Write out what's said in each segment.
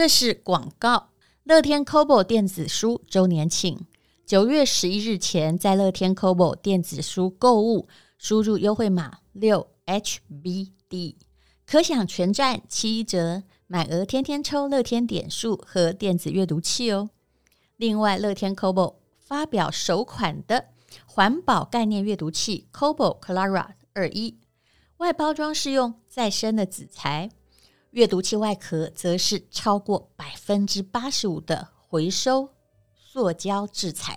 这是广告。乐天 Kobo 电子书周年庆，九月十一日前在乐天 Kobo 电子书购物，输入优惠码六 HBD，可享全站七折，满额天天抽乐天点数和电子阅读器哦。另外，乐天 Kobo 发表首款的环保概念阅读器 Kobo Clara 二一，外包装是用再生的纸材。阅读器外壳则是超过百分之八十五的回收塑胶制材，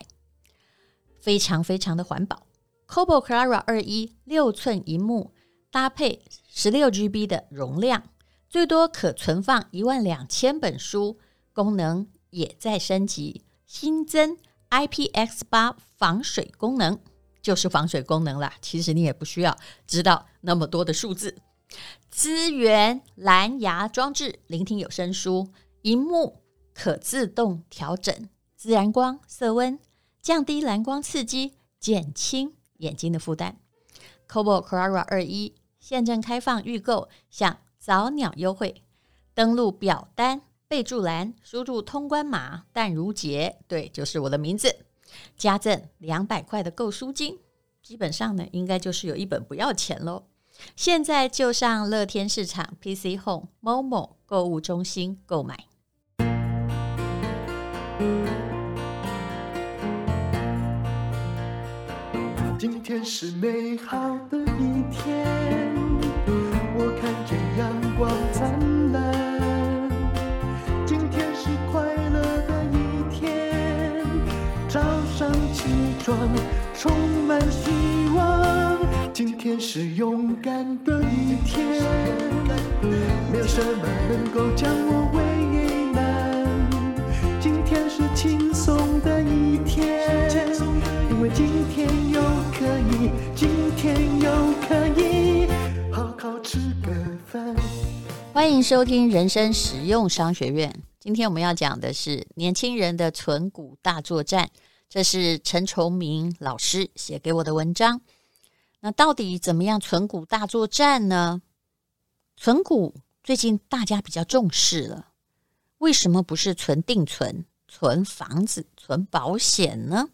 非常非常的环保。Kobo Clara 二一六寸萤幕搭配十六 GB 的容量，最多可存放一万两千本书，功能也在升级，新增 IPX 八防水功能，就是防水功能啦。其实你也不需要知道那么多的数字。资源蓝牙装置，聆听有声书，萤幕可自动调整自然光、色温，降低蓝光刺激，减轻眼睛的负担。Kobo Clara 二一现正开放预购，享早鸟优惠。登录表单备注栏，输入通关码“淡如姐”，对，就是我的名字，加赠两百块的购书金。基本上呢，应该就是有一本不要钱喽。现在就上乐天市场 PC Home、Momo 购物中心购买。今天是美好的一天，我看见阳光灿烂。今天是快乐的一天，早上起床充满希望。今天是勇敢的一天，没有什么能够将我为难。今天是轻松的一天，因为今天又可以，今天又可以好好吃个饭。欢迎收听人生实用商学院。今天我们要讲的是年轻人的存股大作战，这是陈崇明老师写给我的文章。那到底怎么样存股大作战呢？存股最近大家比较重视了，为什么不是存定存、存房子、存保险呢？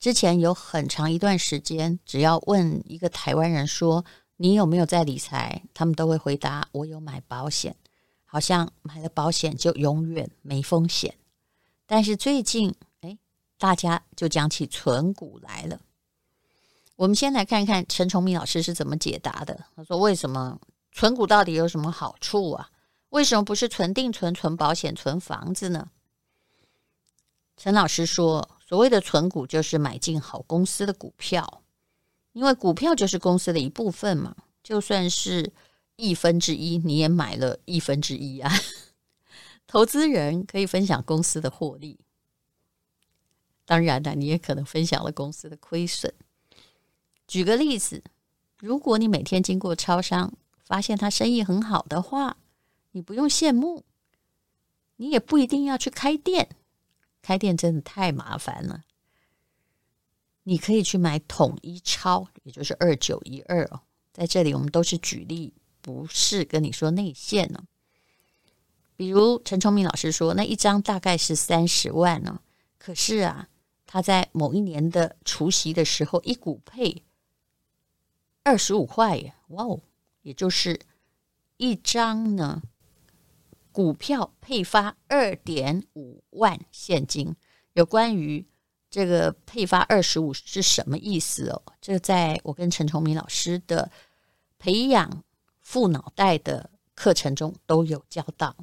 之前有很长一段时间，只要问一个台湾人说你有没有在理财，他们都会回答我有买保险，好像买了保险就永远没风险。但是最近，哎，大家就讲起存股来了。我们先来看看陈崇明老师是怎么解答的。他说：“为什么存股到底有什么好处啊？为什么不是存定存、存保险、存房子呢？”陈老师说：“所谓的存股就是买进好公司的股票，因为股票就是公司的一部分嘛。就算是亿分之一，你也买了亿分之一啊。投资人可以分享公司的获利，当然了，你也可能分享了公司的亏损。”举个例子，如果你每天经过超商，发现他生意很好的话，你不用羡慕，你也不一定要去开店，开店真的太麻烦了。你可以去买统一超，也就是二九一二哦。在这里，我们都是举例，不是跟你说内线呢。比如陈崇明老师说，那一张大概是三十万呢，可是啊，他在某一年的除夕的时候，一股配。二十五块耶，哇哦，也就是一张呢，股票配发二点五万现金。有关于这个配发二十五是什么意思哦？这在我跟陈崇明老师的培养富脑袋的课程中都有教到，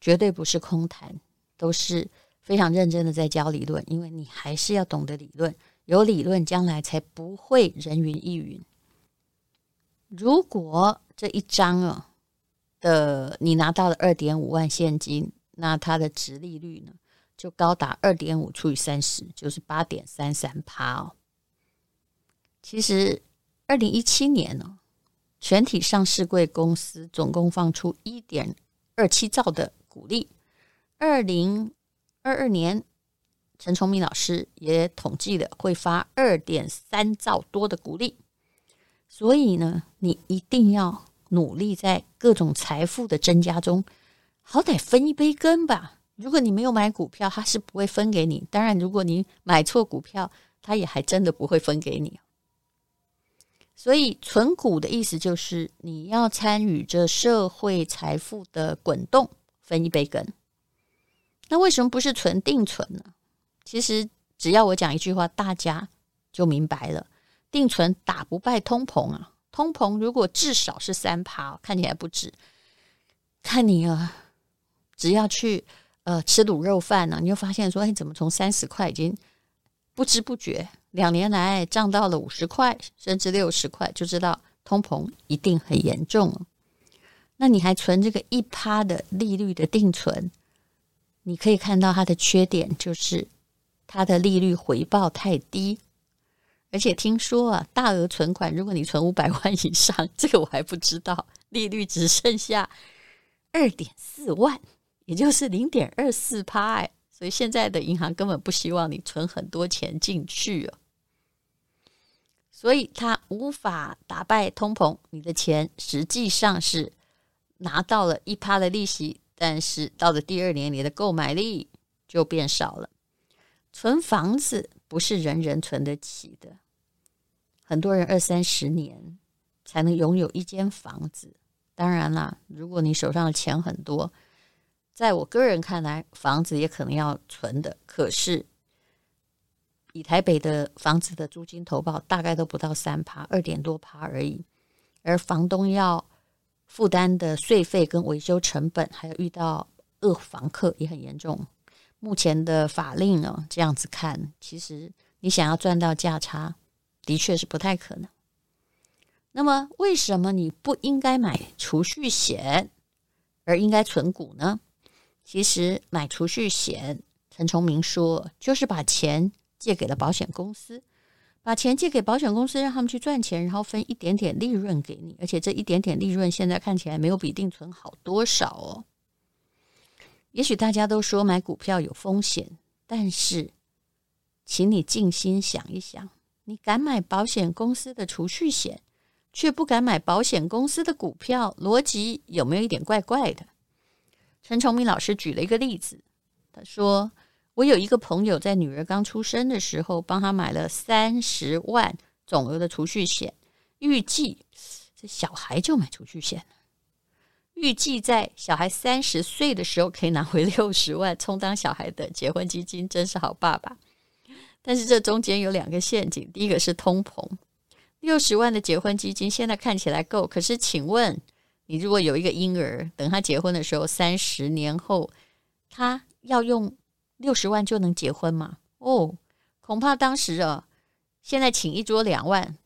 绝对不是空谈，都是非常认真的在教理论。因为你还是要懂得理论，有理论，将来才不会人云亦云。如果这一张啊的你拿到了二点五万现金，那它的殖利率呢就高达二点五除以三十，就是八点三三趴哦。其实二零一七年呢，全体上市贵公司总共放出一点二七兆的股利，二零二二年陈崇明老师也统计了会发二点三兆多的股利。所以呢，你一定要努力在各种财富的增加中，好歹分一杯羹吧。如果你没有买股票，他是不会分给你。当然，如果你买错股票，他也还真的不会分给你。所以，存股的意思就是你要参与这社会财富的滚动，分一杯羹。那为什么不是存定存呢？其实，只要我讲一句话，大家就明白了。定存打不败通膨啊！通膨如果至少是三趴，看起来不止。看你啊，只要去呃吃卤肉饭呢、你就发现说，哎，怎么从三十块已经不知不觉两年来涨到了五十块，甚至六十块，就知道通膨一定很严重了。那你还存这个一趴的利率的定存，你可以看到它的缺点就是它的利率回报太低。而且听说啊，大额存款，如果你存五百万以上，这个我还不知道，利率只剩下二点四万，也就是零点二四趴。所以现在的银行根本不希望你存很多钱进去哦。所以它无法打败通膨，你的钱实际上是拿到了一趴的利息，但是到了第二年，你的购买力就变少了。存房子不是人人存得起的。很多人二三十年才能拥有一间房子。当然啦，如果你手上的钱很多，在我个人看来，房子也可能要存的。可是，以台北的房子的租金投报，大概都不到三趴，二点多趴而已。而房东要负担的税费跟维修成本，还有遇到恶房客也很严重。目前的法令呢，这样子看，其实你想要赚到价差。的确是不太可能。那么，为什么你不应该买储蓄险，而应该存股呢？其实买储蓄险，陈崇明说，就是把钱借给了保险公司，把钱借给保险公司，让他们去赚钱，然后分一点点利润给你。而且这一点点利润，现在看起来没有比定存好多少哦。也许大家都说买股票有风险，但是，请你静心想一想。你敢买保险公司的储蓄险，却不敢买保险公司的股票，逻辑有没有一点怪怪的？陈崇明老师举了一个例子，他说：“我有一个朋友在女儿刚出生的时候，帮她买了三十万总额的储蓄险，预计这小孩就买储蓄险，预计在小孩三十岁的时候可以拿回六十万，充当小孩的结婚基金，真是好爸爸。”但是这中间有两个陷阱，第一个是通膨，六十万的结婚基金现在看起来够，可是请问你如果有一个婴儿，等他结婚的时候，三十年后他要用六十万就能结婚吗？哦，恐怕当时啊，现在请一桌两万，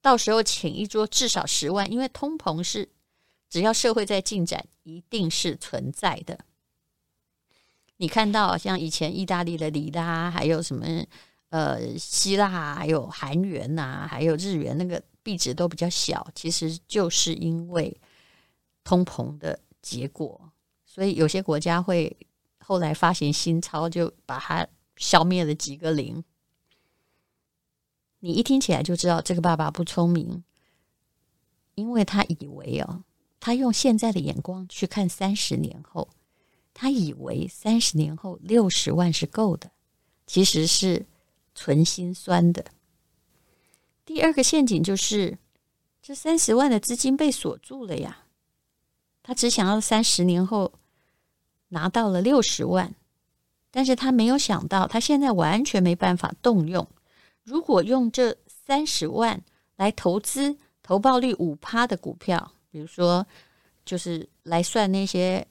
到时候请一桌至少十万，因为通膨是只要社会在进展，一定是存在的。你看到像以前意大利的里拉，还有什么？呃，希腊还有韩元呐、还有日元，那个币值都比较小，其实就是因为通膨的结果，所以有些国家会后来发行新钞，就把它消灭了几个零。你一听起来就知道这个爸爸不聪明，因为他以为哦，他用现在的眼光去看三十年后，他以为三十年后六十万是够的，其实是。存心酸的。第二个陷阱就是，这三十万的资金被锁住了呀。他只想要三十年后拿到了六十万，但是他没有想到，他现在完全没办法动用。如果用这三十万来投资投报率五趴的股票，比如说，就是来算那些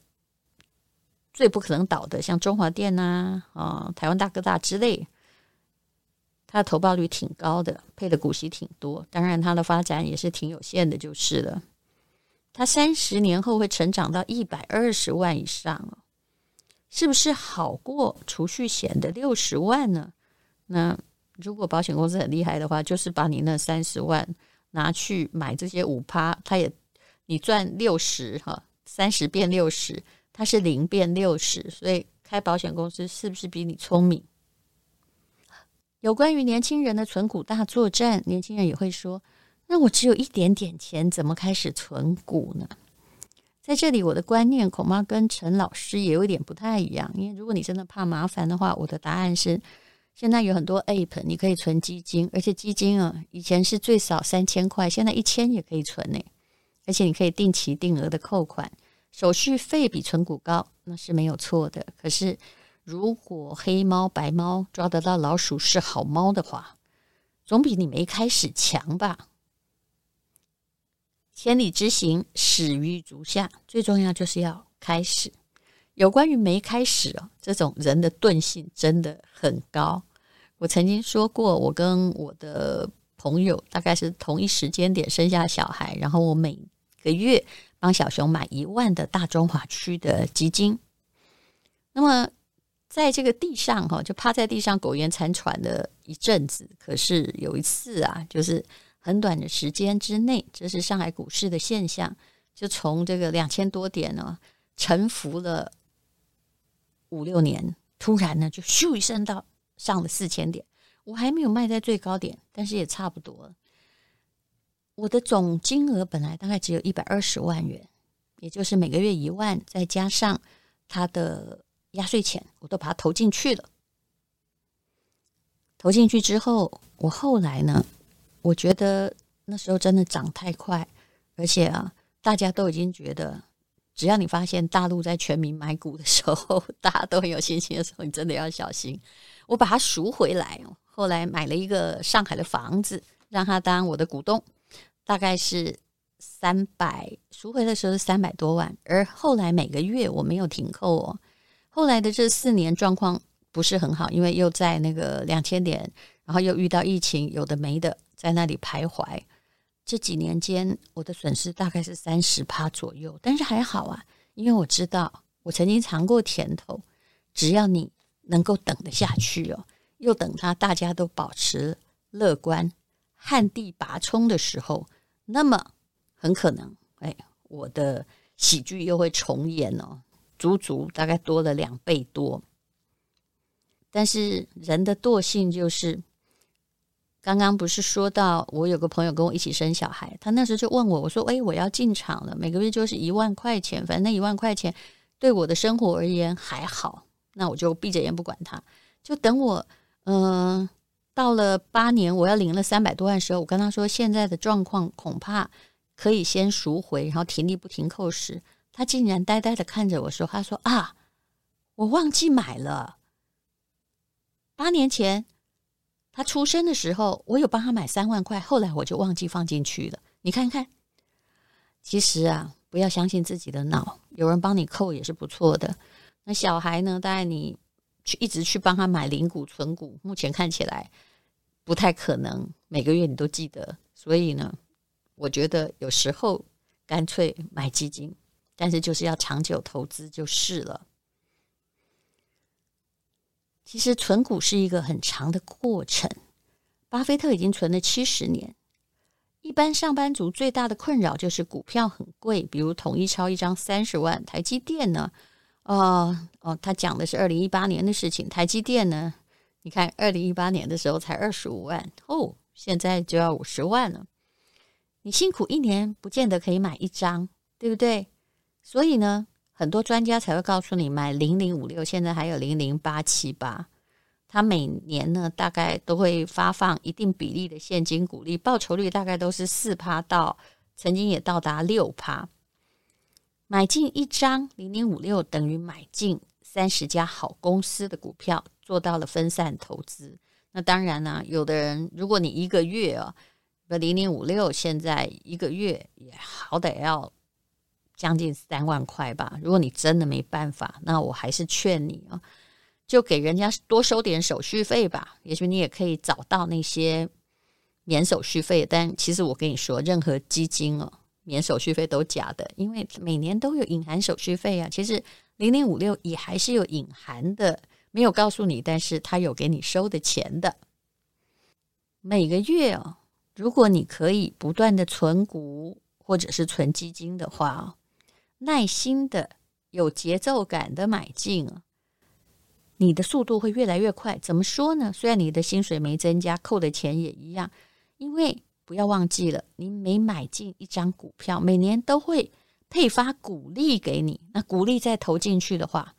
最不可能倒的，像中华电呐、啊、啊、台湾大哥大之类。它的投报率挺高的，配的股息挺多，当然它的发展也是挺有限的，就是了。它三十年后会成长到一百二十万以上哦，是不是好过储蓄险的六十万呢？那如果保险公司很厉害的话，就是把你那三十万拿去买这些五趴，它也你赚六十哈，三十变六十，它是零变六十，所以开保险公司是不是比你聪明？有关于年轻人的存股大作战，年轻人也会说：“那我只有一点点钱，怎么开始存股呢？”在这里，我的观念恐怕跟陈老师也有一点不太一样。因为如果你真的怕麻烦的话，我的答案是：现在有很多 App，你可以存基金，而且基金啊，以前是最少三千块，现在一千也可以存呢。而且你可以定期定额的扣款，手续费比存股高，那是没有错的。可是，如果黑猫白猫抓得到老鼠是好猫的话，总比你没开始强吧？千里之行，始于足下。最重要就是要开始。有关于没开始哦，这种人的钝性真的很高。我曾经说过，我跟我的朋友大概是同一时间点生下小孩，然后我每个月帮小熊买一万的大中华区的基金。那么在这个地上哈，就趴在地上苟延残喘了一阵子。可是有一次啊，就是。很短的时间之内，这是上海股市的现象，就从这个两千多点呢，沉浮了五六年，突然呢就咻一声到上了四千点。我还没有卖在最高点，但是也差不多。我的总金额本来大概只有一百二十万元，也就是每个月一万，再加上他的压岁钱，我都把它投进去了。投进去之后，我后来呢？我觉得那时候真的涨太快，而且啊，大家都已经觉得，只要你发现大陆在全民买股的时候，大家都很有信心的时候，你真的要小心。我把它赎回来，后来买了一个上海的房子，让他当我的股东，大概是三百，赎回的时候是三百多万，而后来每个月我没有停扣哦。后来的这四年状况不是很好，因为又在那个两千点，然后又遇到疫情，有的没的。在那里徘徊，这几年间，我的损失大概是三十趴左右，但是还好啊，因为我知道我曾经尝过甜头，只要你能够等得下去哦，又等他大家都保持乐观、旱地拔葱的时候，那么很可能，哎，我的喜剧又会重演哦，足足大概多了两倍多。但是人的惰性就是。刚刚不是说到我有个朋友跟我一起生小孩，他那时候就问我，我说：“哎，我要进场了，每个月就是一万块钱，反正那一万块钱对我的生活而言还好，那我就闭着眼不管他，就等我，嗯、到了八年我要领了三百多万时候，我跟他说现在的状况恐怕可以先赎回，然后停利不停扣时，他竟然呆呆的看着我说：“他说啊，我忘记买了，八年前。”他出生的时候，我有帮他买三万块，后来我就忘记放进去了。你看看，其实啊，不要相信自己的脑，有人帮你扣也是不错的。那小孩呢？带你去一直去帮他买零股存股，目前看起来不太可能每个月你都记得。所以呢，我觉得有时候干脆买基金，但是就是要长久投资就是了。其实存股是一个很长的过程。巴菲特已经存了七十年。一般上班族最大的困扰就是股票很贵，比如统一超一张三十万，台积电呢？哦哦，他讲的是二零一八年的事情。台积电呢？你看二零一八年的时候才二十五万哦，现在就要五十万了。你辛苦一年不见得可以买一张，对不对？所以呢，很多专家才会告诉你买零零五六，现在还有零零八七八，它每年呢大概都会发放一定比例的现金股利，报酬率大概都是四趴到曾经也到达六趴。买进一张零零五六等于买进三十家好公司的股票，做到了分散投资。那当然呢、有的人如果你一个月啊，不零零五六现在一个月也好歹要。将近三万块吧。如果你真的没办法，那我还是劝你啊，就给人家多收点手续费吧。也许你也可以找到那些免手续费。但其实我跟你说，任何基金哦，免手续费都假的，因为每年都有隐含手续费啊。其实零零五六也还是有隐含的，没有告诉你，但是他有给你收的钱的。每个月哦，如果你可以不断的存股或者是存基金的话耐心的、有节奏感的买进，你的速度会越来越快。怎么说呢？虽然你的薪水没增加，扣的钱也一样，因为不要忘记了，你每买进一张股票，每年都会配发股利给你。那股利再投进去的话，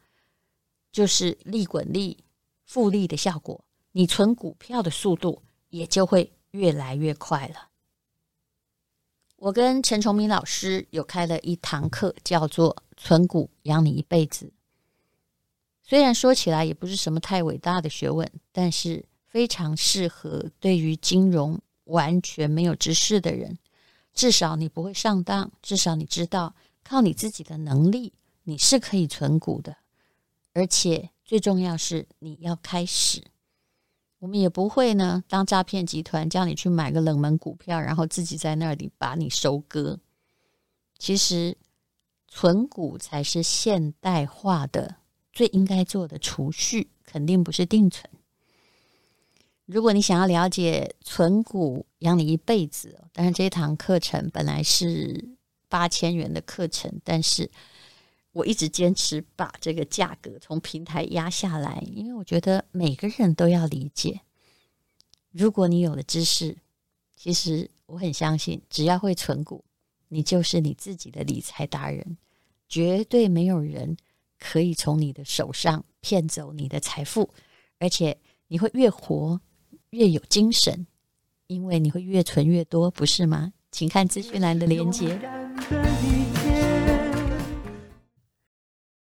就是利滚利、复利的效果，你存股票的速度也就会越来越快了。我跟陈崇明老师有开了一堂课，叫做“存股养你一辈子”。虽然说起来也不是什么太伟大的学问，但是非常适合对于金融完全没有知识的人。至少你不会上当，至少你知道靠你自己的能力，你是可以存股的。而且最重要是你要开始。我们也不会呢，当诈骗集团叫你去买个冷门股票，然后自己在那里把你收割。其实存股才是现代化的最应该做的储蓄，肯定不是定存。如果你想要了解存股养你一辈子，但是这堂课程本来是八千元的课程，但是我一直坚持把这个价格从平台压下来，因为我觉得每个人都要理解。如果你有了知识，其实我很相信，只要会存股，你就是你自己的理财达人，绝对没有人。可以从你的手上骗走你的财富，而且你会越活越有精神，因为你会越存越多，不是吗？请看资讯栏的链接。